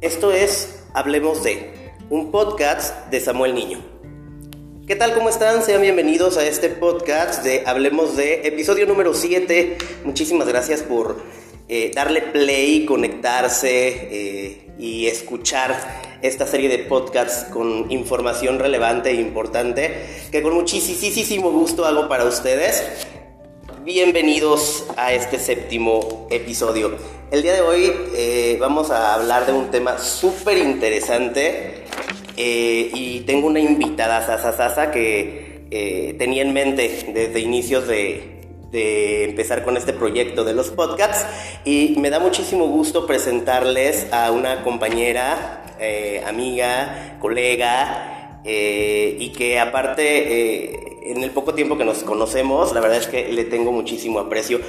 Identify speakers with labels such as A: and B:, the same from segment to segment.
A: Esto es Hablemos de, un podcast de Samuel Niño. ¿Qué tal? ¿Cómo están? Sean bienvenidos a este podcast de Hablemos de, episodio número 7. Muchísimas gracias por eh, darle play, conectarse eh, y escuchar esta serie de podcasts con información relevante e importante que con muchísimo gusto hago para ustedes. Bienvenidos a este séptimo episodio. El día de hoy eh, vamos a hablar de un tema súper interesante eh, y tengo una invitada, Sasa que eh, tenía en mente desde inicios de empezar con este proyecto de los podcasts y me da muchísimo gusto presentarles a una compañera, amiga, colega y que aparte en el poco tiempo que nos conocemos, la verdad es que le tengo muchísimo aprecio.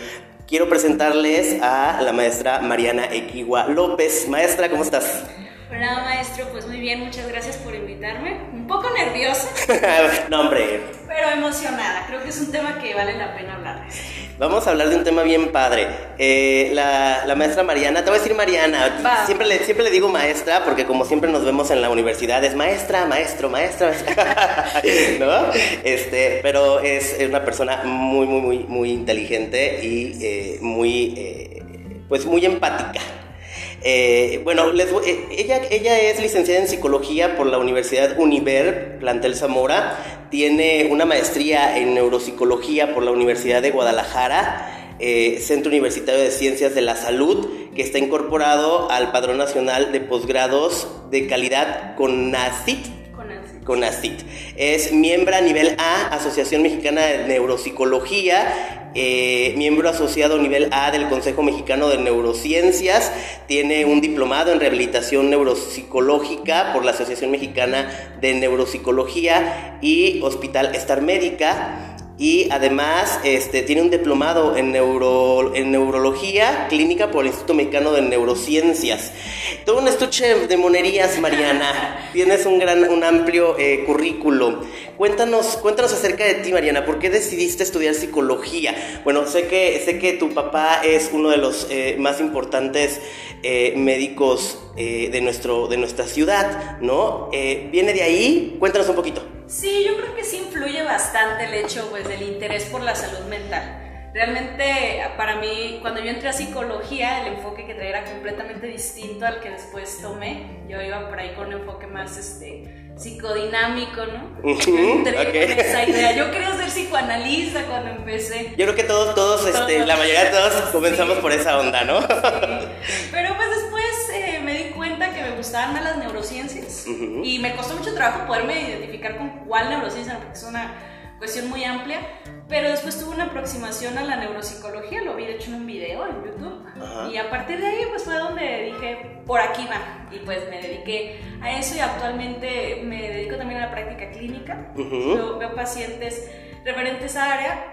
A: Quiero presentarles a la maestra Mariana Equigua López. Maestra, ¿cómo estás?
B: Hola maestro, pues muy bien, muchas gracias por invitarme. Un poco nerviosa.
A: no, hombre.
B: Pero emocionada, creo que es un tema que vale la pena hablar.
A: Vamos a hablar de un tema bien padre. Eh, la, maestra Mariana, te voy a decir Mariana, siempre le, siempre le digo maestra porque como siempre nos vemos en la universidad es maestra, maestro, maestra, ¿no? Este, pero es una persona muy, muy, muy, muy inteligente y eh, muy, eh, pues muy empática. Eh, bueno, eh, ella, ella es licenciada en psicología por la Universidad Univer, plantel Zamora. Tiene una maestría en neuropsicología por la Universidad de Guadalajara, eh, Centro Universitario de Ciencias de la Salud, que está incorporado al Padrón Nacional de Posgrados de Calidad con NACIT. CONACIT. Es miembro a nivel A, Asociación Mexicana de Neuropsicología eh, miembro asociado nivel A del Consejo Mexicano de Neurociencias, tiene un diplomado en rehabilitación neuropsicológica por la Asociación Mexicana de Neuropsicología y Hospital Star Médica y además este, tiene un diplomado en, neuro, en neurología clínica por el Instituto Mexicano de Neurociencias. Todo un estuche de monerías, Mariana. Tienes un gran, un amplio eh, currículo. Cuéntanos, cuéntanos acerca de ti, Mariana. ¿Por qué decidiste estudiar psicología? Bueno, sé que, sé que tu papá es uno de los eh, más importantes eh, médicos de, nuestro, de nuestra ciudad, ¿no? ¿Viene de ahí? Cuéntanos un poquito.
B: Sí, yo creo que sí influye bastante el hecho pues, del interés por la salud mental. Realmente para mí, cuando yo entré a psicología, el enfoque que traía era completamente distinto al que después tomé. Yo iba por ahí con un enfoque más este, psicodinámico, ¿no? entré con esa idea. Yo quería ser psicoanalista cuando empecé.
A: Yo creo que todos, todos, este, la mayoría de todos comenzamos por esa onda, ¿no?
B: Pero pues después cuenta que me gustaban más las neurociencias y me costó mucho trabajo poderme identificar con cuál neurociencia, porque es una cuestión muy amplia, pero después tuve una aproximación a la neuropsicología, lo vi de hecho en un video en YouTube y a partir de ahí pues fue donde dije, por aquí va y pues me dediqué a eso y actualmente me dedico también a la práctica clínica, veo pacientes referentes a área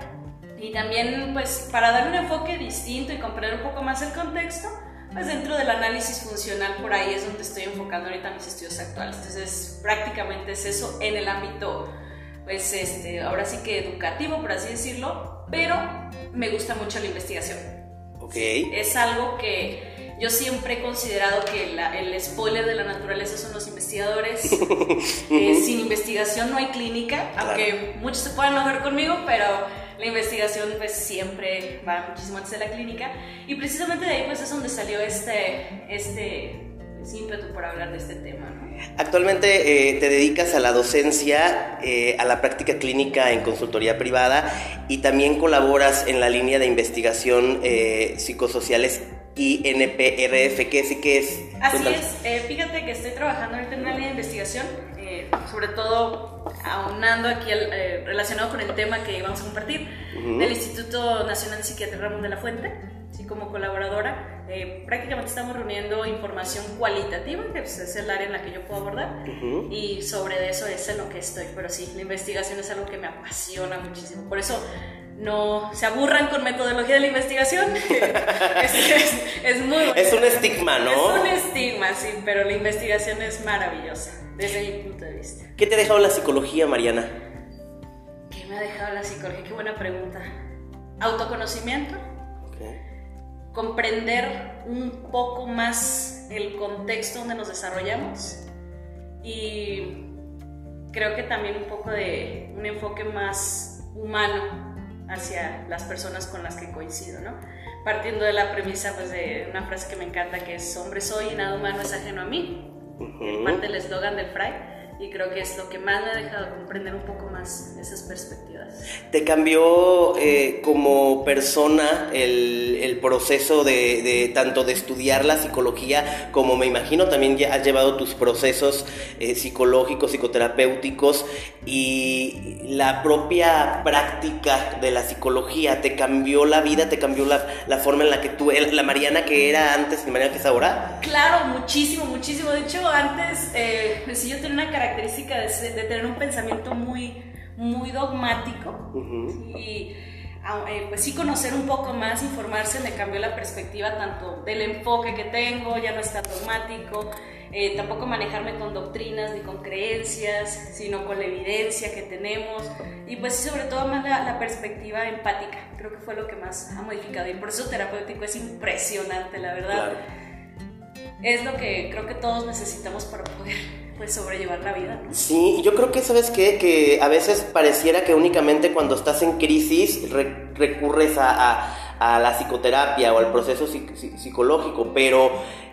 B: y también pues para dar un enfoque distinto y comprender un poco más el contexto, pues dentro del análisis funcional por ahí es donde estoy enfocando ahorita mis estudios actuales. Entonces, prácticamente es eso en el ámbito, pues, este, ahora sí que educativo, por así decirlo, pero me gusta mucho la investigación.
A: Ok.
B: Es algo que yo siempre he considerado que el spoiler de la naturaleza son los investigadores. Eh, sin investigación no hay clínica, aunque muchos se puedan enojar conmigo, pero la investigación pues siempre va muchísimo antes de la clínica y precisamente de ahí pues es donde salió este, este pues, ímpetu por hablar de este tema. ¿no?
A: Actualmente eh, te dedicas a la docencia, eh, a la práctica clínica en consultoría privada y también colaboras en la línea de investigación eh, psicosociales INPRF, ¿qué es? ¿Qué es?
B: Así es, fíjate que estoy trabajando ahorita en una línea de investigación, sobre todo aunando aquí eh, relacionado con el tema que vamos a compartir, del Instituto Nacional de Psiquiatría Ramón de la Fuente, así como colaboradora, eh, prácticamente estamos reuniendo información cualitativa, que pues, es el área en la que yo puedo abordar, y sobre eso es en lo que estoy. Pero sí, la investigación es algo que me apasiona muchísimo. Por eso no se aburran con metodología de la investigación. es, muy
A: Es un estigma, ¿no?
B: Es un estigma, sí, pero la investigación es maravillosa, desde mi punto de vista.
A: ¿Qué te ha dejado la psicología, Mariana?
B: ¿Qué me ha dejado la psicología? Qué buena pregunta. Autoconocimiento. Comprender un poco más el contexto donde nos desarrollamos y creo que también un poco de un enfoque más humano hacia las personas con las que coincido, ¿no? Partiendo de la premisa pues, de una frase que me encanta que es hombre soy y nada humano es ajeno a mí, parte del eslogan del Fray y creo que es lo que más me ha dejado comprender un poco más esas perspectivas.
A: ¿Te cambió eh, como persona el, el proceso de, de, tanto de estudiar la psicología como me imagino también ya has llevado tus procesos eh, psicológicos, psicoterapéuticos y la propia práctica de la psicología te cambió la vida, te cambió la, la forma en la que tú, la Mariana que era antes y Mariana que es ahora?
B: Claro, muchísimo, muchísimo. De hecho, antes, eh, pues, yo tenía una característica característica de, de, tener un pensamiento muy, muy dogmático y eh, pues sí conocer un poco más, informarse, me cambió la perspectiva tanto del enfoque que tengo, ya no está dogmático, eh, tampoco manejarme con doctrinas ni con creencias, sino con la evidencia que tenemos y pues sobre todo más la, la, perspectiva empática, creo que fue lo que más ha modificado y el proceso terapéutico es impresionante, la verdad. Claro. Es lo que creo que todos necesitamos para poder pues sobrellevar la vida, ¿no?
A: Sí, yo creo que sabes qué? que a veces pareciera que únicamente cuando estás en crisis re recurres a, a, a, la psicoterapia o al proceso psicológico, pero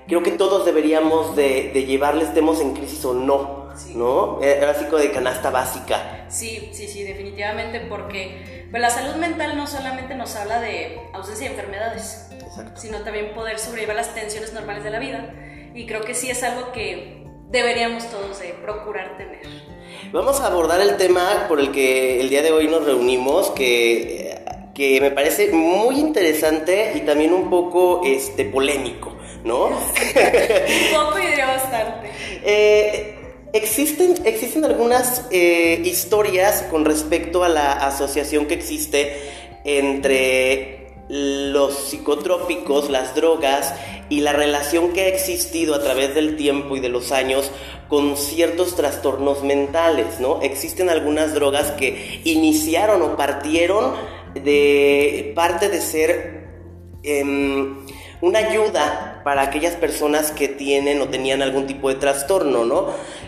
A: creo que todos deberíamos de, de llevarle estemos en crisis o no, sí. ¿no? Era básico de canasta básica.
B: Sí, sí, sí, definitivamente, porque pues, la salud mental no solamente nos habla de ausencia de enfermedades, Exacto. sino también poder sobrellevar las tensiones normales de la vida. Y creo que sí es algo que deberíamos todos de procurar tener.
A: Vamos a abordar el tema por el que el día de hoy nos reunimos, que, que me parece muy interesante y también un poco este, polémico, ¿no? un
B: poco y diría bastante.
A: Eh, Existen, existen algunas eh, historias con respecto a la asociación que existe entre los psicotrópicos, las drogas y la relación que ha existido a través del tiempo y de los años con ciertos trastornos mentales, ¿no? Existen algunas drogas que iniciaron o partieron de parte de ser eh, una ayuda para aquellas personas que tienen o tenían algún tipo de trastorno, ¿no?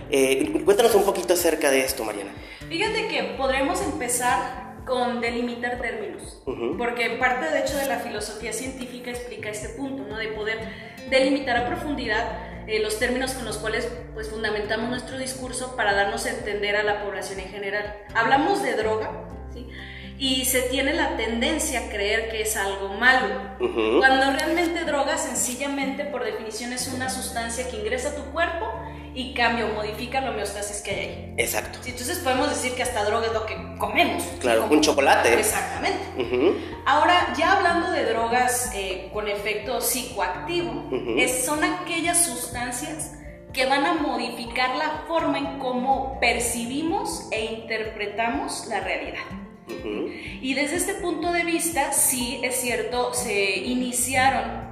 A: Eh, cuéntanos un poquito acerca de esto, Mariana.
B: Fíjate que podremos empezar con delimitar términos, uh -huh. porque parte de hecho de la filosofía científica explica este punto, ¿no? De poder delimitar a profundidad eh, los términos con los cuales pues fundamentamos nuestro discurso para darnos a entender a la población en general. Hablamos de droga, ¿sí? y se tiene la tendencia a creer que es algo malo, uh -huh. cuando realmente droga sencillamente por definición es una sustancia que ingresa a tu cuerpo y cambia o modifica la homeostasis que hay ahí.
A: Exacto.
B: Sí, entonces podemos decir que hasta droga es lo que comemos.
A: Claro,
B: como,
A: un chocolate.
B: Exactamente. Uh -huh. Ahora, ya hablando de drogas eh, con efecto psicoactivo, uh -huh. es, son aquellas sustancias que van a modificar la forma en cómo percibimos e interpretamos la realidad. Uh -huh. Y desde este punto de vista, sí es cierto, se iniciaron,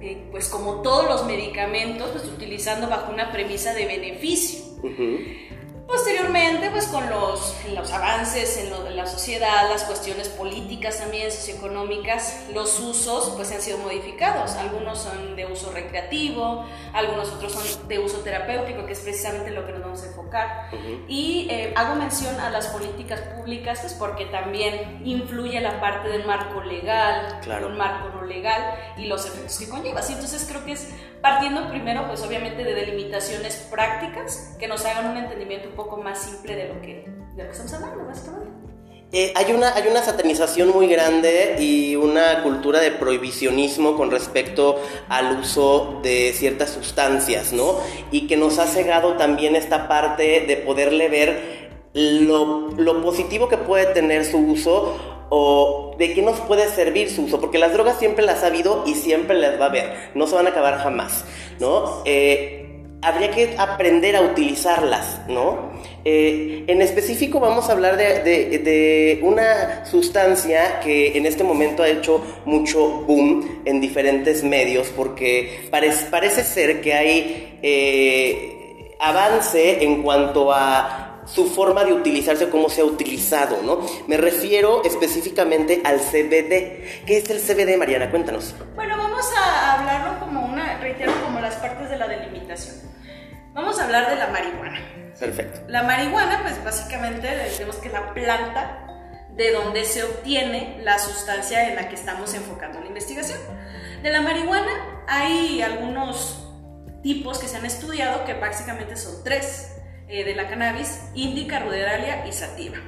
B: eh, pues como todos los medicamentos, pues utilizando bajo una premisa de beneficio. Uh -huh. Posteriormente, pues con los, los avances en lo la sociedad, las cuestiones políticas también, socioeconómicas, los usos pues han sido modificados. Algunos son de uso recreativo, algunos otros son de uso terapéutico, que es precisamente lo que nos vamos a enfocar. Uh -huh. Y eh, hago mención a las políticas públicas, pues porque también influye la parte del marco legal,
A: claro.
B: un marco no legal y los efectos que conlleva. Así, entonces creo que es partiendo primero, pues obviamente de delimitaciones prácticas que nos hagan un entendimiento un poco más simple de lo que, de lo que estamos hablando, básicamente.
A: Eh, hay, una, hay una satanización muy grande y una cultura de prohibicionismo con respecto al uso de ciertas sustancias, ¿no? Y que nos ha cegado también esta parte de poderle ver lo, lo positivo que puede tener su uso o de qué nos puede servir su uso, porque las drogas siempre las ha habido y siempre las va a haber, no se van a acabar jamás, ¿no? Eh, habría que aprender a utilizarlas, ¿no? Eh, en específico vamos a hablar de, de, una sustancia que en este momento ha hecho mucho boom en diferentes medios porque parece, ser que hay eh, avance en cuanto a su forma de utilizarse, cómo se ha utilizado, ¿no? Me refiero específicamente al CBD. ¿Qué es el CBD, Mariana? Cuéntanos.
B: Bueno, vamos a hablarlo reitero, como las partes de la delimitación. Vamos a hablar de la marihuana.
A: Perfecto.
B: La marihuana, pues básicamente decimos que la planta de donde se obtiene la sustancia en la que estamos enfocando la investigación. De la marihuana hay algunos tipos que se han estudiado que básicamente son tres. Eh, de la cannabis, indica, ruderalia y sativa.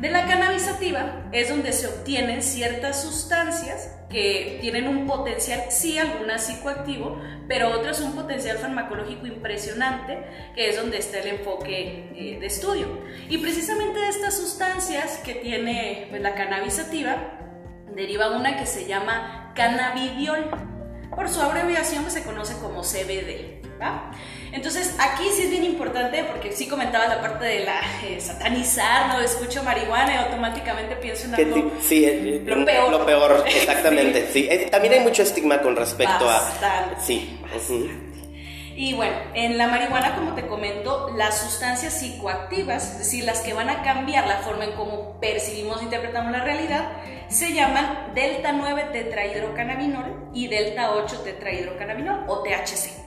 B: De la cannabis sativa es donde se obtienen ciertas sustancias que tienen un potencial, sí, algunas psicoactivo, pero otras un potencial farmacológico impresionante, que es donde está el enfoque eh, de estudio. Y precisamente de estas sustancias que tiene pues, la cannabis sativa, deriva una que se llama cannabidiol. Por su abreviación se conoce como CBD. Entonces, aquí sí es bien importante porque sí comentaba la parte de la eh, satanizar, ¿no? Escucho marihuana y automáticamente pienso en algo.
A: Sí, eh, lo peor. Lo peor, exactamente. sí. también hay mucho estigma con respecto
B: a.
A: Sí.
B: Y bueno, en la marihuana, como te comento, las sustancias psicoactivas, es decir, las que van a cambiar la forma en cómo percibimos e interpretamos la realidad, se llaman delta 9 tetrahidrocannabinol y delta 8 tetrahidrocannabinol o THC.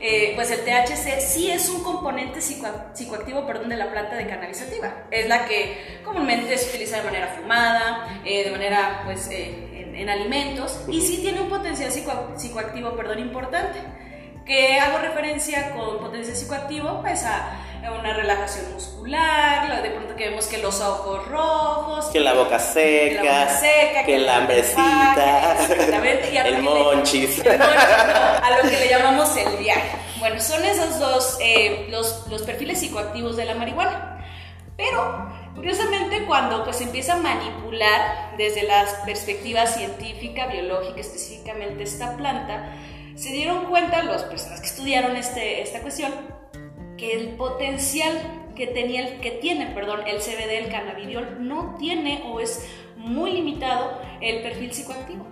B: Eh, pues el THC sí es un componente psicoactivo perdón, de la planta de cannabis sativa. Es la que comúnmente se utiliza de manera fumada, eh, de manera pues eh, en, alimentos y sí tiene un potencial psicoactivo perdón, importante que hago referencia con potencial psicoactivo, pues a una relajación muscular, de pronto que vemos que los ojos rojos,
A: que la boca seca, que, la hambrecita, el monchis,
B: a lo que le llamamos el viaje. Bueno, son esos dos eh, los, los perfiles psicoactivos de la marihuana. Pero Curiosamente, cuando pues, empieza a manipular desde la perspectiva científica, biológica, específicamente esta planta, se dieron cuenta, las personas que estudiaron este, esta cuestión, que el potencial que, tenía, el, que tiene perdón, el CBD, el cannabidiol, no tiene o es muy limitado el perfil psicoactivo.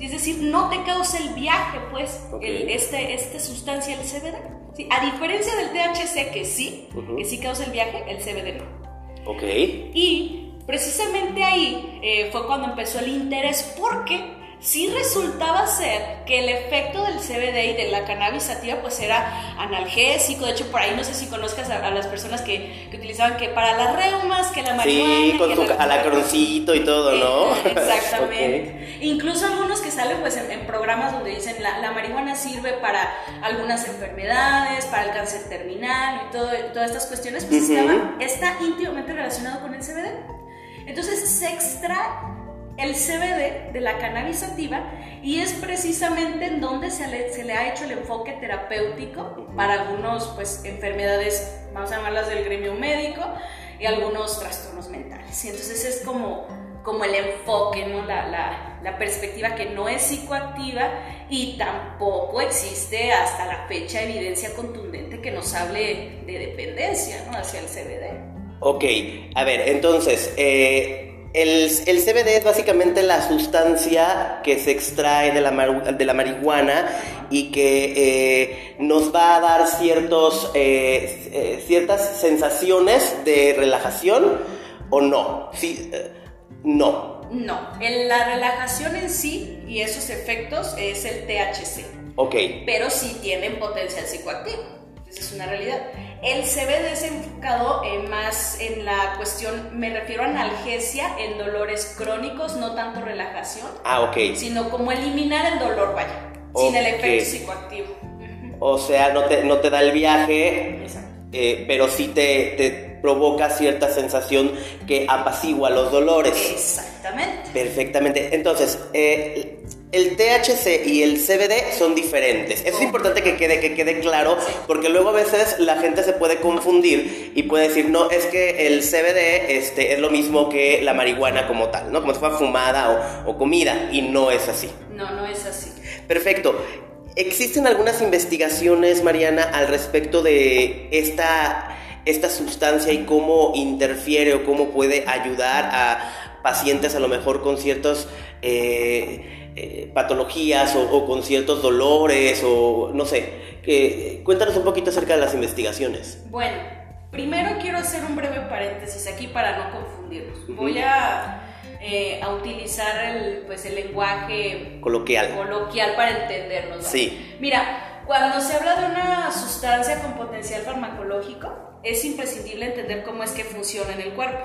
B: Es decir, no te causa el viaje, pues, este, esta sustancia, el CBD. a diferencia del THC, que sí, que sí causa el viaje, el CBD no.
A: Ok.
B: Y precisamente ahí eh, fue cuando empezó el interés, porque sí resultaba ser que el efecto del CBD y de la cannabis sativa pues era analgésico, de hecho por ahí no sé si conozcas a, las personas que, que, utilizaban que para las reumas, que la marihuana...
A: Sí, con tu alacroncito y todo, ¿no?
B: Exactamente. Incluso algunos que salen pues en, programas donde dicen la, la, marihuana sirve para algunas enfermedades, para el cáncer terminal y todo, todas estas cuestiones, pues está íntimamente relacionado con el CBD. Entonces se extrae el CBD de la cannabis y es precisamente en donde se le, ha hecho el enfoque terapéutico para algunas pues, enfermedades, vamos a llamarlas del gremio médico, y algunos trastornos mentales. Y entonces es como, como el enfoque, ¿no? la, la, perspectiva que no es psicoactiva y tampoco existe hasta la fecha evidencia contundente que nos hable de dependencia hacia el CBD.
A: Ok, a ver, entonces, eh, el, CBD es básicamente la sustancia que se extrae de la, de la marihuana y que eh, nos va a dar ciertos, eh, eh, ciertas sensaciones de relajación o no. Sí,
B: no. No, la relajación en sí y esos efectos es el THC.
A: Ok.
B: Pero sí tienen potencial psicoactivo. Esa es una realidad. El CBD es enfocado más en la cuestión, me refiero a analgesia en dolores crónicos, no tanto relajación.
A: Ah, ok.
B: Sino como eliminar el dolor, vaya, sin el efecto psicoactivo.
A: O sea, no te, no te da el viaje, eh, pero sí te, te, provoca cierta sensación que apacigua los dolores.
B: Exactamente.
A: Perfectamente. Entonces, eh, el THC y el CBD son diferentes. Eso es importante que quede, que quede claro, porque luego a veces la gente se puede confundir y puede decir, no, es que el CBD este, es lo mismo que la marihuana como tal, ¿no? Como si fuera fumada o, comida, y no es así.
B: No, no es así.
A: Perfecto. ¿Existen algunas investigaciones, Mariana, al respecto de esta, esta sustancia y cómo interfiere o cómo puede ayudar a pacientes a lo mejor con ciertos... Eh, eh, patologías o, con ciertos dolores o no sé. cuéntanos un poquito acerca de las investigaciones.
B: Bueno, Primero quiero hacer un breve paréntesis aquí para no confundirnos. Voy a, eh, a utilizar el, pues, el lenguaje
A: coloquial.
B: coloquial para entendernos.
A: Sí.
B: Mira, cuando se habla de una sustancia con potencial farmacológico, es imprescindible entender cómo es que funciona en el cuerpo.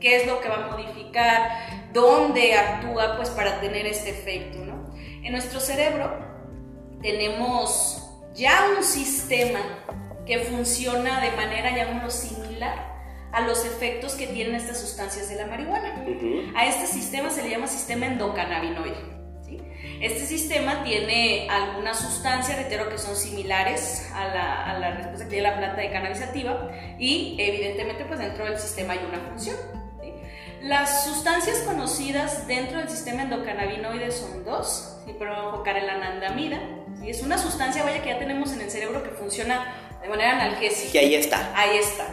B: ¿Qué es lo que va a modificar? ¿Dónde actúa pues, para tener este efecto? ¿no? En nuestro cerebro tenemos ya un sistema que funciona de manera, llamémoslo, similar a los efectos que tienen estas sustancias de la marihuana. A este sistema se le llama sistema endocannabinoide. Este sistema tiene algunas sustancias, reitero, que son similares a la, a la respuesta que tiene la planta de cannabis sativa y evidentemente pues dentro del sistema hay una función. Las sustancias conocidas dentro del sistema endocannabinoide son dos, ¿sí? pero enfocar en la anandamida. ¿sí? Es una sustancia, vaya, que ya tenemos en el cerebro que funciona de manera analgésica.
A: Y ahí está.
B: Ahí está.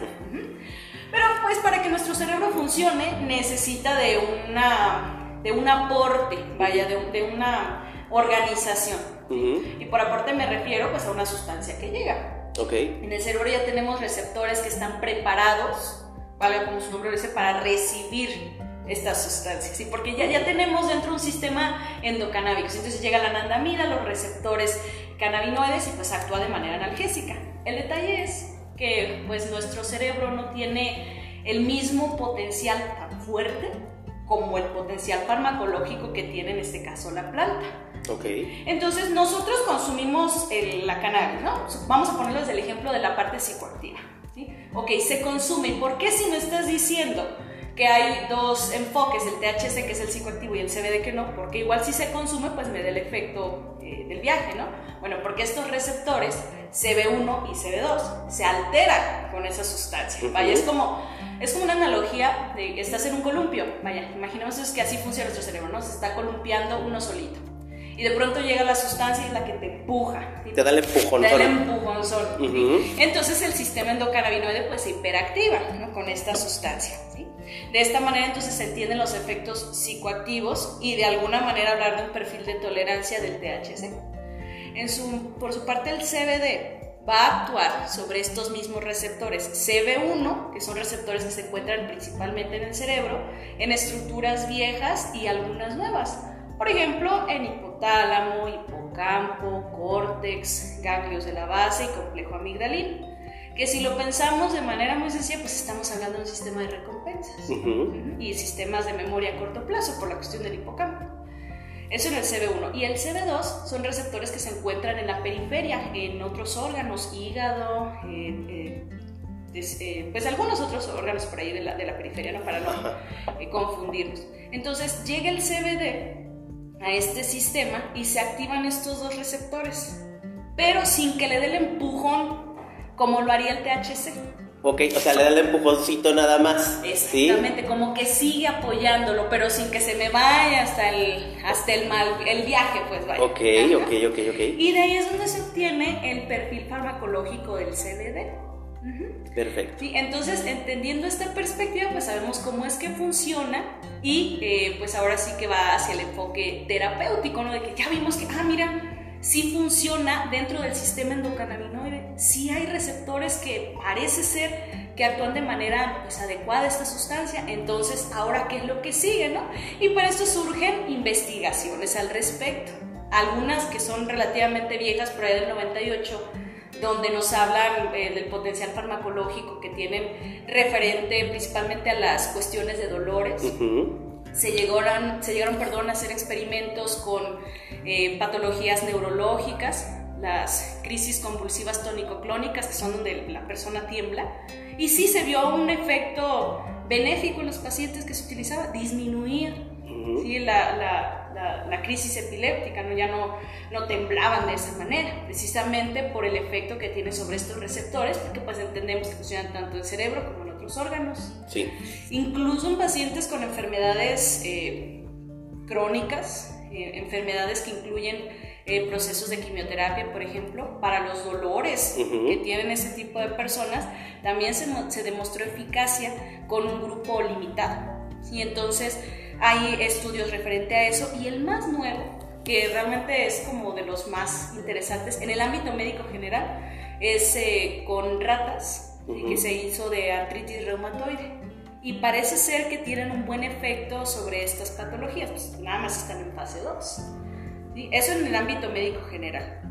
B: Pero pues para que nuestro cerebro funcione necesita de una de un aporte, vaya, de, una organización. Y por aporte me refiero pues a una sustancia que llega.
A: Okay.
B: En el cerebro ya tenemos receptores que están preparados, vale, como su nombre dice, para recibir estas sustancias, ¿sí? porque ya, ya tenemos dentro un sistema endocanábico, entonces llega la anandamida, los receptores cannabinoides y pues actúa de manera analgésica. El detalle es que pues nuestro cerebro no tiene el mismo potencial tan fuerte como el potencial farmacológico que tiene en este caso la planta.
A: Okay.
B: Entonces nosotros consumimos la cannabis, ¿no? Vamos a ponerles el ejemplo de la parte psicoactiva. Ok, se consume. ¿Y por qué si no estás diciendo que hay dos enfoques, el THC que es el psicoactivo y el CBD que no? Porque igual si se consume pues me da el efecto eh, del viaje, ¿no? Bueno, porque estos receptores CB1 y CB2 se alteran con esa sustancia. Vaya, es como es como una analogía de que estás en un columpio. Vaya, imaginemos que así funciona nuestro cerebro, ¿no? Se está columpiando uno solito. Y de pronto llega la sustancia y es la que te empuja.
A: Te da el empujón.
B: Te da el empujón solo. Entonces el sistema endocannabinoide pues se hiperactiva ¿no? con esta sustancia. ¿sí? De esta manera entonces se entienden los efectos psicoactivos y de alguna manera hablar de un perfil de tolerancia del THC. En su, por su parte el CBD va a actuar sobre estos mismos receptores CB1, que son receptores que se encuentran principalmente en el cerebro, en estructuras viejas y algunas nuevas. Por ejemplo, en hipotálamo, hipocampo, córtex, ganglios de la base y complejo amigdalino. Que si lo pensamos de manera muy sencilla, pues estamos hablando de un sistema de recompensas y sistemas de memoria a corto plazo por la cuestión del hipocampo. Eso en el CB1. Y el CB2 son receptores que se encuentran en la periferia, en otros órganos, hígado, eh, eh, pues algunos otros órganos por ahí de la, de la periferia, ¿no? para no eh, confundirnos. Entonces llega el CBD a este sistema y se activan estos dos receptores, pero sin que le dé el empujón como lo haría el THC.
A: Ok, o sea, le da el empujoncito nada más.
B: Exactamente, como que sigue apoyándolo, pero sin que se me vaya hasta el, hasta el, mal, el viaje, pues vaya.
A: Ok, ok, ok, ok.
B: Y de ahí es donde se obtiene el perfil farmacológico del CBD.
A: Perfecto.
B: Sí, entonces, entendiendo esta perspectiva, pues sabemos cómo es que funciona y eh, pues ahora sí que va hacia el enfoque terapéutico, ¿no? De que ya vimos que, ah, mira, si funciona dentro del sistema endocannabinoide, si hay receptores que parece ser que actúan de manera pues, adecuada esta sustancia, entonces ahora qué es lo que sigue, ¿no? Y para esto surgen investigaciones al respecto, algunas que son relativamente viejas, por ahí del 98, donde nos hablan eh, del potencial farmacológico que tienen referente principalmente a las cuestiones de dolores. Se llegaron, se llegaron perdón, a hacer experimentos con eh, patologías neurológicas, las crisis convulsivas tónico-clónicas, que son donde la persona tiembla, y sí se vio un efecto benéfico en los pacientes que se utilizaba, disminuía ¿sí? la, la, la, crisis epiléptica, ¿no? ya no, no temblaban de esa manera, precisamente por el efecto que tiene sobre estos receptores, porque pues entendemos que funcionan tanto el cerebro como órganos.
A: Sí.
B: Incluso en pacientes con enfermedades eh, crónicas, eh, enfermedades que incluyen eh, procesos de quimioterapia, por ejemplo, para los dolores que tienen ese tipo de personas, también se, se demostró eficacia con un grupo limitado. Y entonces hay estudios referente a eso y el más nuevo, que realmente es como de los más interesantes en el ámbito médico general, es con ratas que se hizo de artritis reumatoide. Y parece ser que tienen un buen efecto sobre estas patologías, pues nada más están en fase 2. Eso en el ámbito médico general.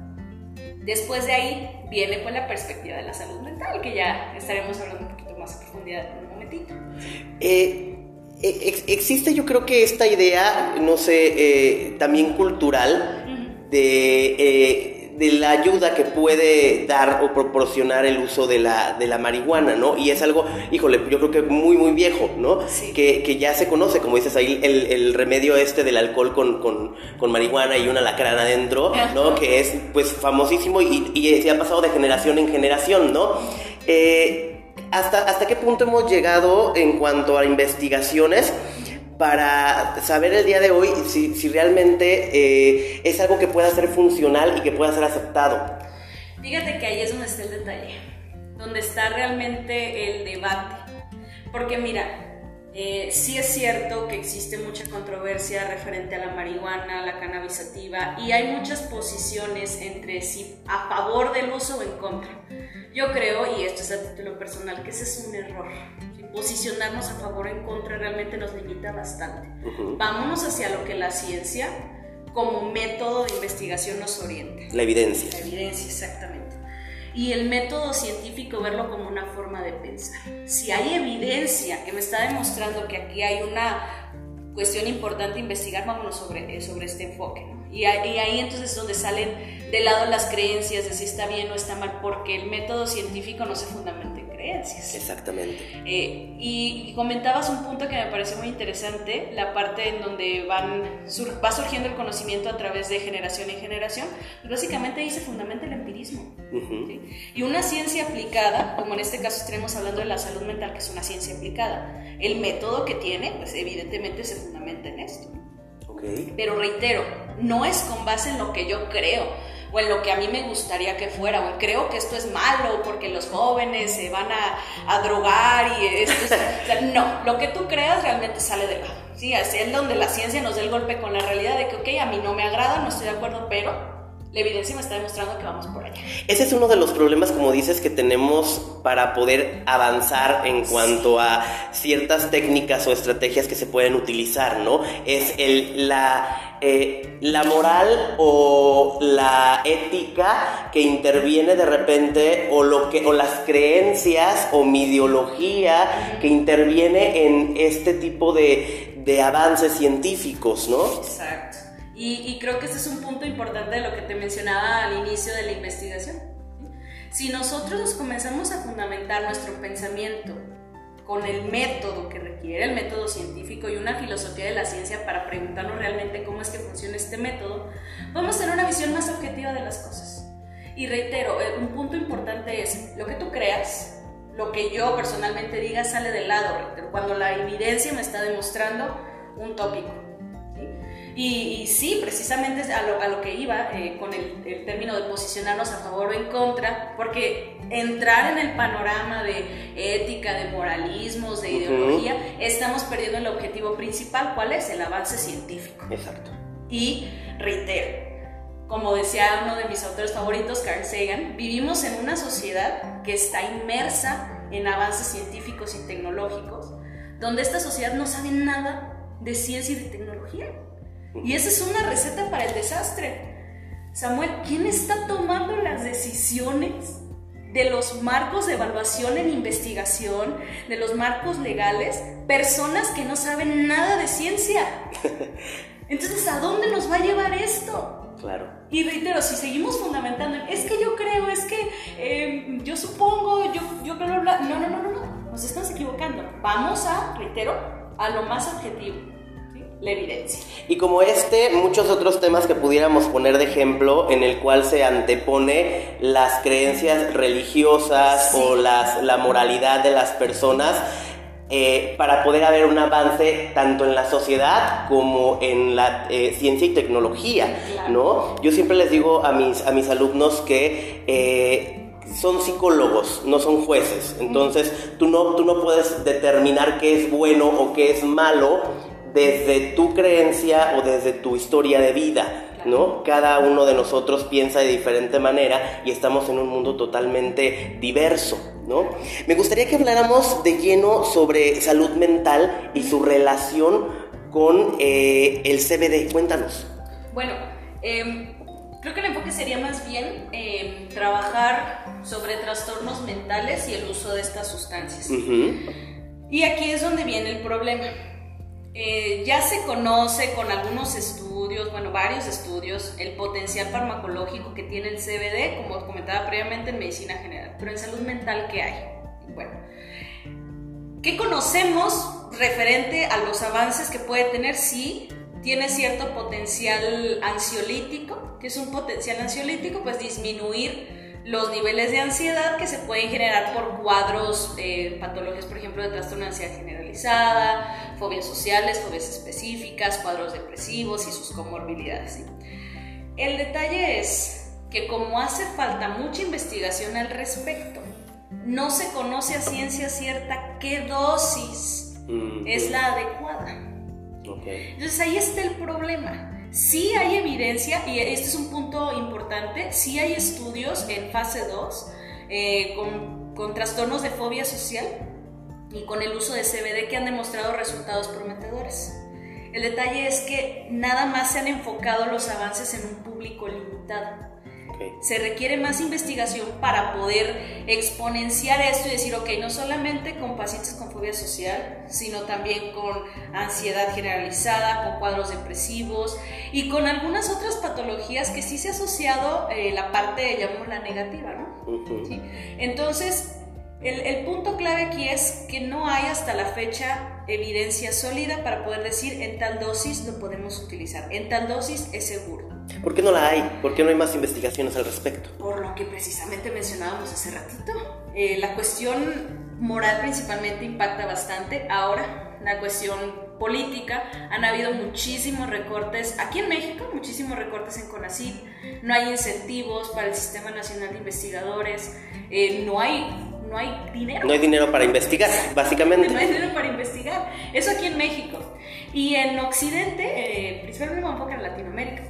B: Después de ahí viene pues la perspectiva de la salud mental, que ya estaremos hablando un poquito más a profundidad en un momentito.
A: Eh, eh, existe yo creo que esta idea, no sé, eh, también cultural, de de la ayuda que puede dar o proporcionar el uso de la, de la marihuana, ¿no? Y es algo, híjole, yo creo que muy, muy viejo, ¿no? Que, que, ya se conoce, como dices ahí, el, el remedio este del alcohol con, con, con, marihuana y una lacrana adentro, ¿no? Que es, pues, famosísimo y, y, se ha pasado de generación en generación, ¿no? Eh, ¿hasta, ¿Hasta qué punto hemos llegado en cuanto a investigaciones? para saber el día de hoy si, si realmente eh, es algo que pueda ser funcional y que pueda ser aceptado.
B: Fíjate que ahí es donde está el detalle, donde está realmente el debate. Porque mira, eh, sí es cierto que existe mucha controversia referente a la marihuana, la cannabisativa, y hay muchas posiciones entre sí a favor del uso o en contra. Yo creo, y esto es a título personal, que ese es un error posicionarnos a favor o en contra realmente nos limita bastante. Vámonos hacia lo que la ciencia como método de investigación nos orienta.
A: La evidencia.
B: La evidencia, exactamente. Y el método científico verlo como una forma de pensar. Si hay evidencia que me está demostrando que aquí hay una cuestión importante investigar, vámonos sobre, eh, sobre este enfoque. Y, ahí entonces es donde salen de lado las creencias de si está bien o está mal, porque el método científico no se fundamenta en creencias.
A: Exactamente.
B: Eh, y, comentabas un punto que me pareció muy interesante, la parte en donde van, va surgiendo el conocimiento a través de generación en generación, básicamente ahí se fundamenta el empirismo. Y una ciencia aplicada, como en este caso estaremos hablando de la salud mental, que es una ciencia aplicada, el método que tiene, pues evidentemente se fundamenta en esto. Pero reitero, no es con base en lo que yo creo o en lo que a mí me gustaría que fuera, o creo que esto es malo porque los jóvenes se van a, drogar y esto no, lo que tú creas realmente sale de lado. Sí, es donde la ciencia nos da el golpe con la realidad de que, ok, a mí no me agrada, no estoy de acuerdo, pero la evidencia me está demostrando que vamos por allá.
A: Ese es uno de los problemas, como dices, que tenemos para poder avanzar en cuanto a ciertas técnicas o estrategias que se pueden utilizar, ¿no? Es el, la, eh, la moral o la ética que interviene de repente o, lo que, o las creencias o mi ideología que interviene en este tipo de, de avances científicos, ¿no?
B: Exacto. Y, creo que ese es un punto importante de lo que te mencionaba al inicio de la investigación. Si nosotros nos comenzamos a fundamentar nuestro pensamiento con el método que requiere, el método científico y una filosofía de la ciencia para preguntarnos realmente cómo es que funciona este método, vamos a tener una visión más objetiva de las cosas. Y reitero, eh, un punto importante es lo que tú creas, lo que yo personalmente diga sale del lado, cuando la evidencia me está demostrando un tópico. Y, sí, precisamente a lo, a lo que iba eh, con el, término de posicionarnos a favor o en contra, porque entrar en el panorama de ética, de moralismos, de ideología, estamos perdiendo el objetivo principal, ¿cuál es? El avance científico.
A: Exacto.
B: Y reitero, como decía uno de mis autores favoritos, Carl Sagan, vivimos en una sociedad que está inmersa en avances científicos y tecnológicos, donde esta sociedad no sabe nada de ciencia y de tecnología. Y esa es una receta para el desastre. Samuel, ¿quién está tomando las decisiones de los marcos de evaluación en investigación, de los marcos legales? Personas que no saben nada de ciencia. Entonces, ¿a dónde nos va a llevar esto?
A: Claro.
B: Y reitero, si seguimos fundamentando, es que yo creo, es que em, yo supongo, yo, yo bla, bla, bla. No, no, no, no, no. Nos estamos equivocando. Vamos a, reitero, a lo más objetivo la evidencia.
A: Y como este, muchos otros temas que pudiéramos poner de ejemplo en el cual se antepone las creencias religiosas o las, la moralidad de las personas eh, para poder haber un avance tanto en la sociedad como en la eh, ciencia y tecnología, ¿no? Yo siempre les digo a mis, a mis alumnos que... Eh, son psicólogos, no son jueces. Entonces, tú no, tú no puedes determinar qué es bueno o qué es malo desde tu creencia o desde tu historia de vida. ¿no? Cada uno de nosotros piensa de diferente manera y estamos en un mundo totalmente diverso, ¿no? Me gustaría que habláramos de lleno sobre salud mental y su relación con eh, el CBD. Cuéntanos.
B: Bueno, em, creo que el enfoque sería más bien em, trabajar sobre trastornos mentales y el uso de estas sustancias. Y aquí es donde viene el problema. Eh, ya se conoce con algunos estudios, bueno, varios estudios, el potencial farmacológico que tiene el CBD, como comentaba previamente en medicina general, pero en salud mental, ¿qué hay? Bueno, ¿qué conocemos referente a los avances que puede tener? Sí, tiene cierto potencial ansiolítico, que es un potencial ansiolítico, pues disminuir los niveles de ansiedad que se pueden generar por cuadros, eh, patologías, por ejemplo, de trastorno de ansiedad generalizada, fobias sociales, fobias específicas, cuadros depresivos y sus comorbilidades. El detalle es que como hace falta mucha investigación al respecto, no se conoce a ciencia cierta qué dosis mm, es la adecuada. Entonces ahí está el problema Sí hay evidencia, y este es un punto importante, sí hay estudios en fase 2 eh, con, con trastornos de fobia social y con el uso de CBD que han demostrado resultados prometedores. El detalle es que nada más se han enfocado los avances en un público limitado. Se requiere más investigación para poder exponenciar esto y decir, ok, no solamente con pacientes con fobia social, sino también con ansiedad generalizada, con cuadros depresivos y con algunas otras patologías que sí se ha asociado eh, la parte, la negativa, ¿no? Entonces, el, el, punto clave aquí es que no hay hasta la fecha evidencia sólida para poder decir en tal dosis lo podemos utilizar, en tal dosis es seguro.
A: ¿Por qué no la hay? ¿Por qué no hay más investigaciones al respecto?
B: Por lo que precisamente mencionábamos hace ratito. Eh, la cuestión moral principalmente impacta bastante. Ahora, la cuestión política, han habido muchísimos recortes, aquí en México, muchísimos recortes en CONACYT, no hay incentivos para el Sistema Nacional de Investigadores, eh, no hay no hay dinero.
A: No hay dinero para investigar, básicamente.
B: No hay dinero para investigar. Eso aquí en México. Y en Occidente, eh, principalmente me en Latinoamérica.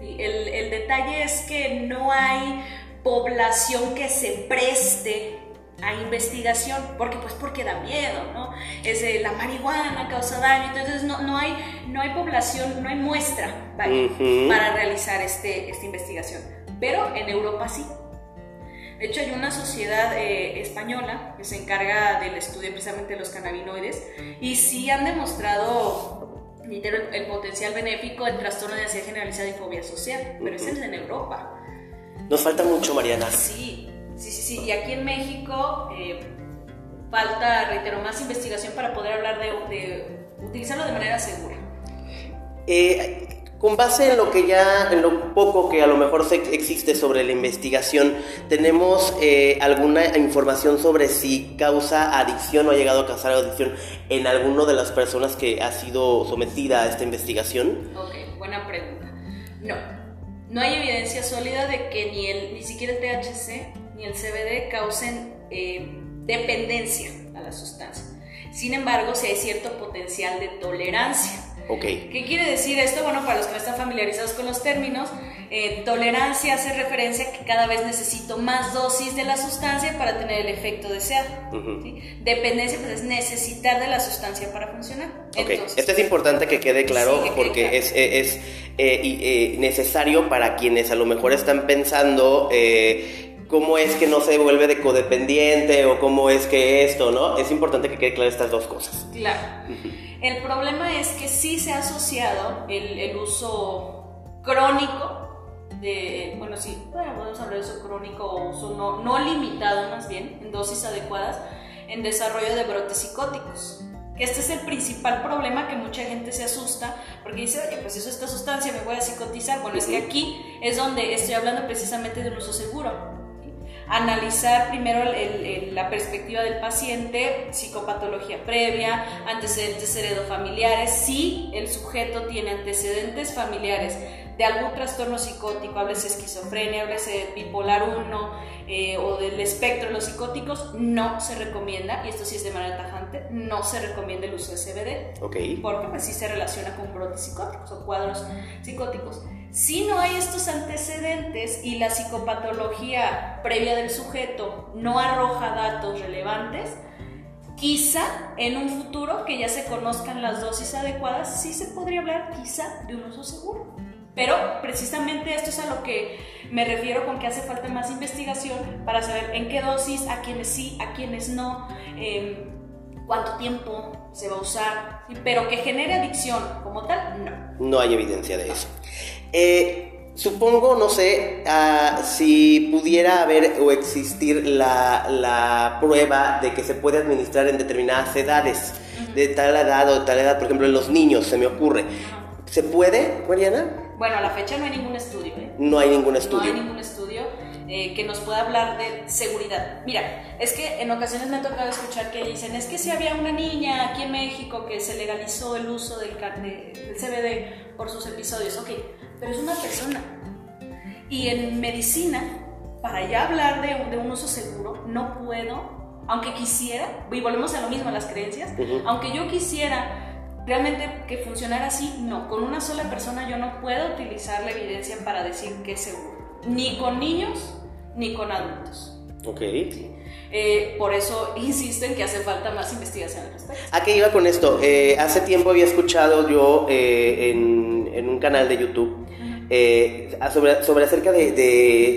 B: El, el detalle es que no hay población que se preste a investigación, porque pues porque da miedo, ¿no? Es la marihuana causa daño, entonces no, no, hay, no hay población, no hay muestra para realizar este, esta investigación. Pero en Europa sí. De hecho, hay una sociedad eh, española que se encarga del estudio precisamente de los cannabinoides y sí han demostrado el, potencial benéfico del trastorno de ansiedad generalizada y fobia social, pero ese es en Europa.
A: Nos falta mucho, Mariana.
B: Sí, sí, sí, sí. Y aquí en México eh, falta, reitero, más investigación para poder hablar de, de utilizarlo de manera segura.
A: Eh, con base en lo que ya, en lo poco que a lo mejor existe sobre la investigación, ¿tenemos eh, alguna información sobre si causa adicción o ha llegado a causar adicción en alguna de las personas que ha sido sometida a esta investigación?
B: Ok, buena pregunta. No, no hay evidencia sólida de que ni, el, ni siquiera el THC ni el CBD causen eh, dependencia a la sustancia. Sin embargo, sí hay cierto potencial de tolerancia. ¿Qué quiere decir esto? Bueno, para los que no están familiarizados con los términos, eh, tolerancia hace referencia a que cada vez necesito más dosis de la sustancia para tener el efecto deseado. Dependencia pues, es necesitar de la sustancia para funcionar.
A: Esto es importante que quede claro porque es, es eh, necesario para quienes a lo mejor están pensando eh, cómo es que no se vuelve de codependiente o cómo es que esto, ¿no? Es importante que quede claro estas dos cosas.
B: Claro. El problema es que sí se ha asociado el, uso crónico de, bueno, sí, podemos hablar de uso crónico o uso no, no limitado más bien, en dosis adecuadas, en desarrollo de brotes psicóticos. Que este es el principal problema que mucha gente se asusta porque dice, oye, pues eso esta sustancia me voy a psicotizar. Bueno, es que aquí es donde estoy hablando precisamente de un uso seguro analizar primero la perspectiva del paciente, psicopatología previa, antecedentes heredofamiliares, si el sujeto tiene antecedentes familiares de algún trastorno psicótico, háblese esquizofrenia, háblese bipolar 1 eh, o del espectro de los psicóticos, no se recomienda, y esto sí es de manera tajante, no se recomienda el uso de CBD.
A: Ok.
B: Porque pues sí se relaciona con brotes psicóticos o cuadros psicóticos. Si no hay estos antecedentes y la psicopatología previa del sujeto no arroja datos relevantes, quizá en un futuro que ya se conozcan las dosis adecuadas, sí se podría hablar quizá de un uso seguro. Pero precisamente esto es a lo que me refiero con que hace falta más investigación para saber en qué dosis, a quienes sí, a quienes no, em, cuánto tiempo se va a usar, pero que genere adicción como tal, no.
A: No hay evidencia de eso. Eh, supongo, no sé, ah, si pudiera haber o existir la, prueba de que se puede administrar en determinadas edades, de tal edad o de tal edad, por ejemplo, en los niños, se me ocurre. ¿Se puede, Mariana?
B: Bueno, a la fecha no hay ningún estudio. ¿eh?
A: No hay ningún estudio.
B: No hay ningún estudio eh, que nos pueda hablar de seguridad. Mira, es que en ocasiones me ha tocado escuchar que dicen, es que si había una niña aquí en México que se legalizó el uso del, del CBD por sus episodios, ok, pero es una persona. Y en medicina, para ya hablar de, de un uso seguro, no puedo, aunque quisiera, y volvemos a lo mismo, a las creencias, aunque yo quisiera Realmente que funcionara así, no. Con una sola persona yo no puedo utilizar la evidencia para decir que es seguro. Ni con niños, ni con adultos.
A: Ok.
B: Eh, por eso insisto en que hace falta más investigación al respecto.
A: ¿A qué iba con esto? Eh, hace tiempo había escuchado yo eh, en, en, un canal de YouTube eh, sobre, acerca de,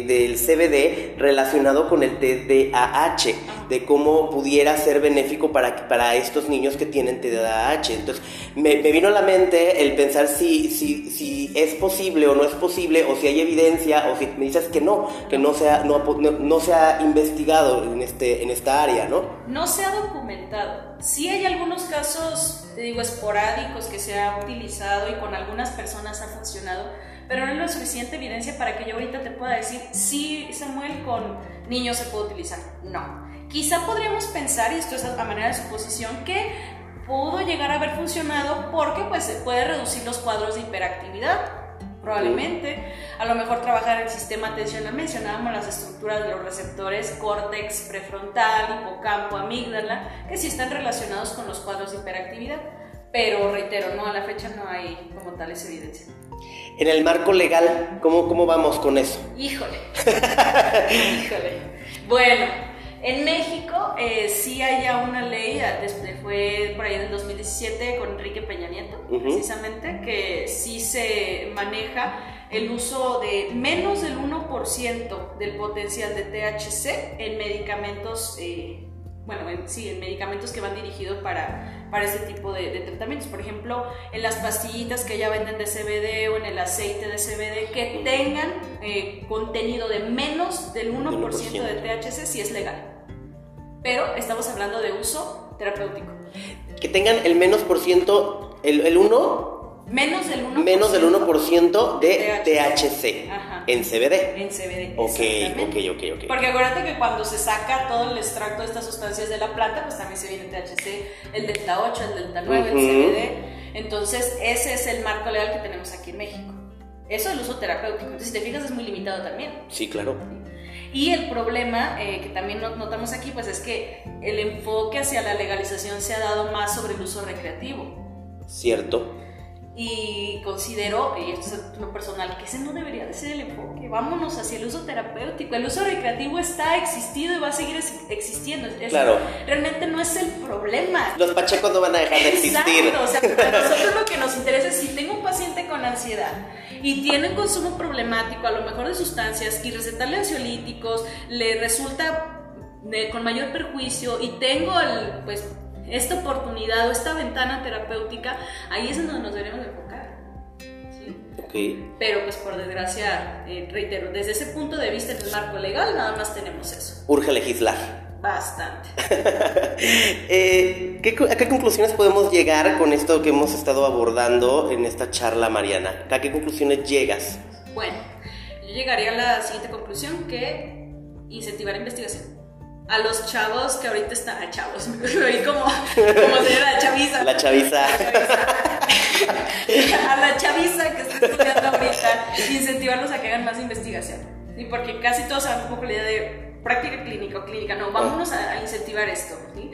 A: del CBD relacionado con el TDAH, de cómo pudiera ser benéfico para, para estos niños que tienen TDAH. Entonces, me, vino a la mente el pensar si, si, es posible o no es posible, o si hay evidencia, o si me dices que no, que no se ha, no, se ha investigado en, este, en esta área, ¿no?
B: No se ha documentado. Sí hay algunos casos, te digo, esporádicos que se ha utilizado y con algunas personas ha funcionado pero no es la suficiente evidencia para que yo ahorita te pueda decir si Samuel con niños se puede utilizar. No. Quizá podríamos pensar, y esto es a manera de suposición, que pudo llegar a haber funcionado porque pues se puede reducir los cuadros de hiperactividad probablemente. A lo mejor trabajar el sistema atencional, mencionábamos las estructuras de los receptores córtex prefrontal, hipocampo, amígdala, que sí están relacionados con los cuadros de hiperactividad. Pero reitero, no, a la fecha no hay como tales evidencias.
A: En el marco legal, ¿cómo, cómo vamos con eso?
B: Híjole. Híjole. Bueno, en México eh, sí hay ya una ley, desde, fue por ahí en el 2017 con Enrique Peña Nieto, precisamente, que sí se maneja el uso de menos del 1% del potencial de THC en medicamentos eh, bueno, sí, en medicamentos que van dirigidos para, para este tipo de, tratamientos. Por ejemplo, en las pastillitas que ya venden de CBD o en el aceite de CBD que tengan eh, contenido de menos del 1%, de THC si es legal. Pero estamos hablando de uso terapéutico.
A: Que tengan el menos por ciento, el, el 1
B: Menos del 1%.
A: Menos del 1% de THC. En CBD.
B: En CBD.
A: Ok, ok, ok, ok.
B: Porque acuérdate que cuando se saca todo el extracto de estas sustancias de la planta, pues también se viene el THC, el delta 8, el delta 9, el CBD. Entonces, ese es el marco legal que tenemos aquí en México. Eso el uso terapéutico. Entonces, si te fijas, es muy limitado también.
A: Sí, claro.
B: Y el problema eh, que también notamos aquí, pues es que el enfoque hacia la legalización se ha dado más sobre el uso recreativo.
A: Cierto
B: y considero, y esto es lo personal, que ese no debería de ser el enfoque. Vámonos hacia el uso terapéutico. El uso recreativo está existido y va a seguir existiendo.
A: claro.
B: Realmente no es el problema.
A: Los pachecos no van a dejar de existir.
B: O sea, para nosotros lo que nos interesa es si tengo un paciente con ansiedad y tiene un consumo problemático, a lo mejor de sustancias, y recetarle ansiolíticos le resulta con mayor perjuicio y tengo el, pues esta oportunidad o esta ventana terapéutica, ahí es donde nos deberíamos enfocar. ¿sí? Pero pues por desgracia, eh, reitero, desde ese punto de vista en el marco legal nada más tenemos eso.
A: Urge legislar.
B: Bastante.
A: eh, ¿qué, ¿A qué conclusiones podemos llegar con esto que hemos estado abordando en esta charla, Mariana? ¿A qué conclusiones llegas?
B: Bueno, yo llegaría a la siguiente conclusión que incentivar investigación a los chavos que ahorita están, a chavos, me oí como, como señora chaviza.
A: La chaviza.
B: a la chaviza que está estudiando ahorita, incentivarlos a que hagan más investigación. ¿sí? Porque casi todos saben un poco la idea de práctica clínica o clínica. No, vámonos a, incentivar esto. ¿sí?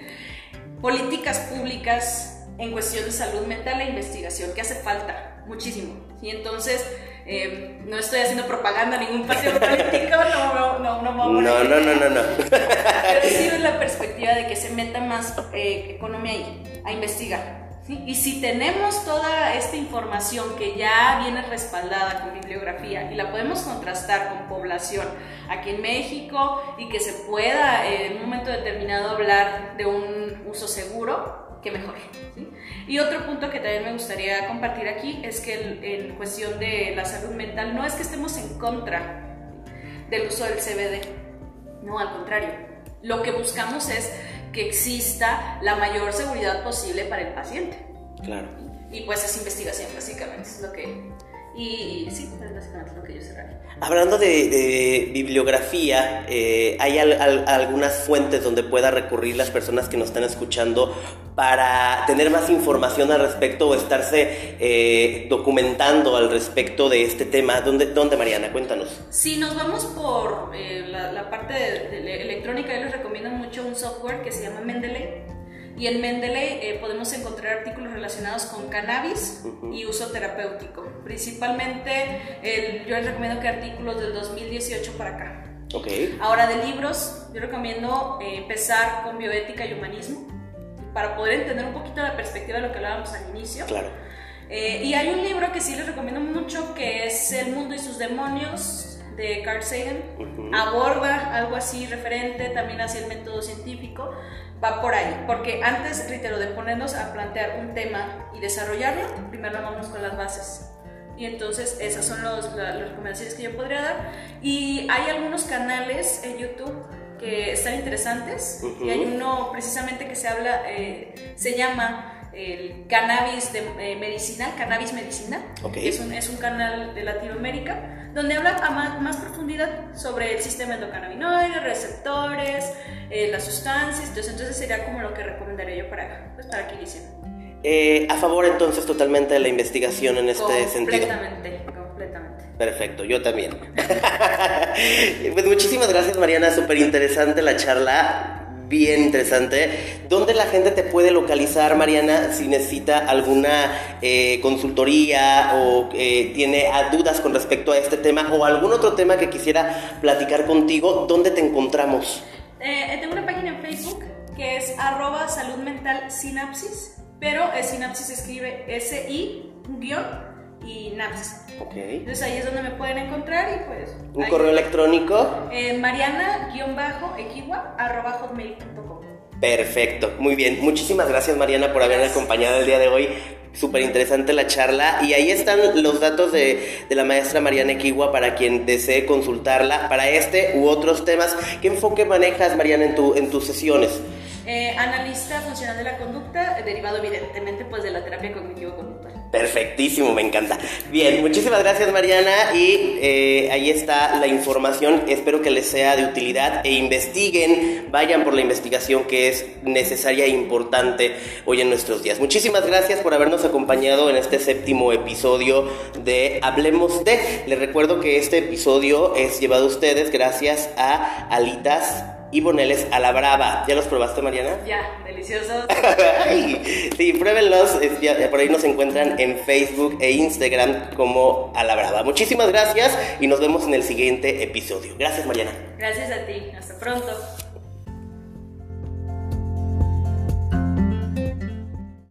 B: Políticas públicas en cuestión de salud mental e investigación, que hace falta muchísimo. Y entonces, Eh, no estoy haciendo propaganda a ningún partido político, no, no, no, no,
A: no, no, no, no, no.
B: Pero sí es la perspectiva de que se meta más eh, economía ahí, a investigar. Y si tenemos toda esta información que ya viene respaldada con bibliografía y la podemos contrastar con población aquí en México y que se pueda eh, en un momento determinado hablar de un uso seguro, que mejor. Y otro punto que también me gustaría compartir aquí es que en cuestión de la salud mental no es que estemos en contra del uso del CBD, no, al contrario. Lo que buscamos es que exista la mayor seguridad posible para el paciente.
A: Claro.
B: Y pues es investigación, básicamente, es lo que... Y sí, es básicamente lo que yo cerraré.
A: Hablando de, bibliografía, eh, ¿hay algunas fuentes donde pueda recurrir las personas que nos están escuchando para tener más información al respecto o estarse eh, documentando al respecto de este tema? ¿Dónde, dónde Mariana? Cuéntanos.
B: Si nos vamos por eh, la, parte de, electrónica, yo les recomiendo mucho un software que se llama Mendeley. Y en Mendeley podemos encontrar artículos relacionados con cannabis y uso terapéutico. Principalmente, yo les recomiendo que artículos del 2018 para acá.
A: Okay.
B: Ahora de libros, yo recomiendo eh, empezar con bioética y humanismo para poder entender un poquito la perspectiva de lo que hablábamos al inicio.
A: Claro.
B: Eh, y hay un libro que sí les recomiendo mucho que es El mundo y sus demonios de Carl Sagan. Aborda algo así referente también hacia el método científico. Va por ahí, porque antes, reitero, de ponernos a plantear un tema y desarrollarlo, primero vamos con las bases. Y entonces esas son los, las recomendaciones que yo podría dar. Y hay algunos canales en YouTube que están interesantes. Y hay uno precisamente que se habla, eh, se llama el cannabis de, eh, medicinal, cannabis medicinal. Es, un, es un canal de Latinoamérica donde habla a más, profundidad sobre el sistema endocannabinoide, receptores, eh, las sustancias. Entonces, entonces sería como lo que recomendaría yo para, pues, para que inicien.
A: Eh, a favor entonces totalmente de la investigación en este sentido.
B: Completamente, completamente.
A: Perfecto, yo también. pues muchísimas gracias Mariana, súper interesante la charla. Bien interesante. ¿Dónde la gente te puede localizar, Mariana, si necesita alguna eh, consultoría o eh, tiene dudas con respecto a este tema o algún otro tema que quisiera platicar contigo? ¿Dónde te encontramos?
B: tengo una página en Facebook que es arroba salud mental sinapsis pero sinapsis escribe S-I, un guion, y napsis.
A: Ok.
B: Entonces ahí es donde me pueden encontrar y pues...
A: ¿Un correo electrónico?
B: Eh, mariana-equigua.hotmail.com
A: Perfecto, muy bien. Muchísimas gracias Mariana por haberme acompañado el día de hoy. Súper interesante la charla. Y ahí están los datos de, de, la maestra Mariana Equigua para quien desee consultarla para este u otros temas. ¿Qué enfoque manejas, Mariana, en, tu, en tus sesiones?
B: Eh, analista funcional de la conducta, derivado evidentemente pues de la terapia cognitivo-conductual.
A: Perfectísimo, me encanta. Bien, muchísimas gracias Mariana y eh, ahí está la información. Espero que les sea de utilidad e investiguen, vayan por la investigación que es necesaria e importante hoy en nuestros días. Muchísimas gracias por habernos acompañado en este séptimo episodio de Hablemos de. Les recuerdo que este episodio es llevado a ustedes gracias a Alitas y boneles a la brava. ¿Ya los probaste, Mariana?
B: Ya, deliciosos.
A: sí, pruébenlos. por ahí nos encuentran en Facebook e Instagram como a la brava. Muchísimas gracias y nos vemos en el siguiente episodio. Gracias, Mariana.
B: Gracias a ti. Hasta pronto.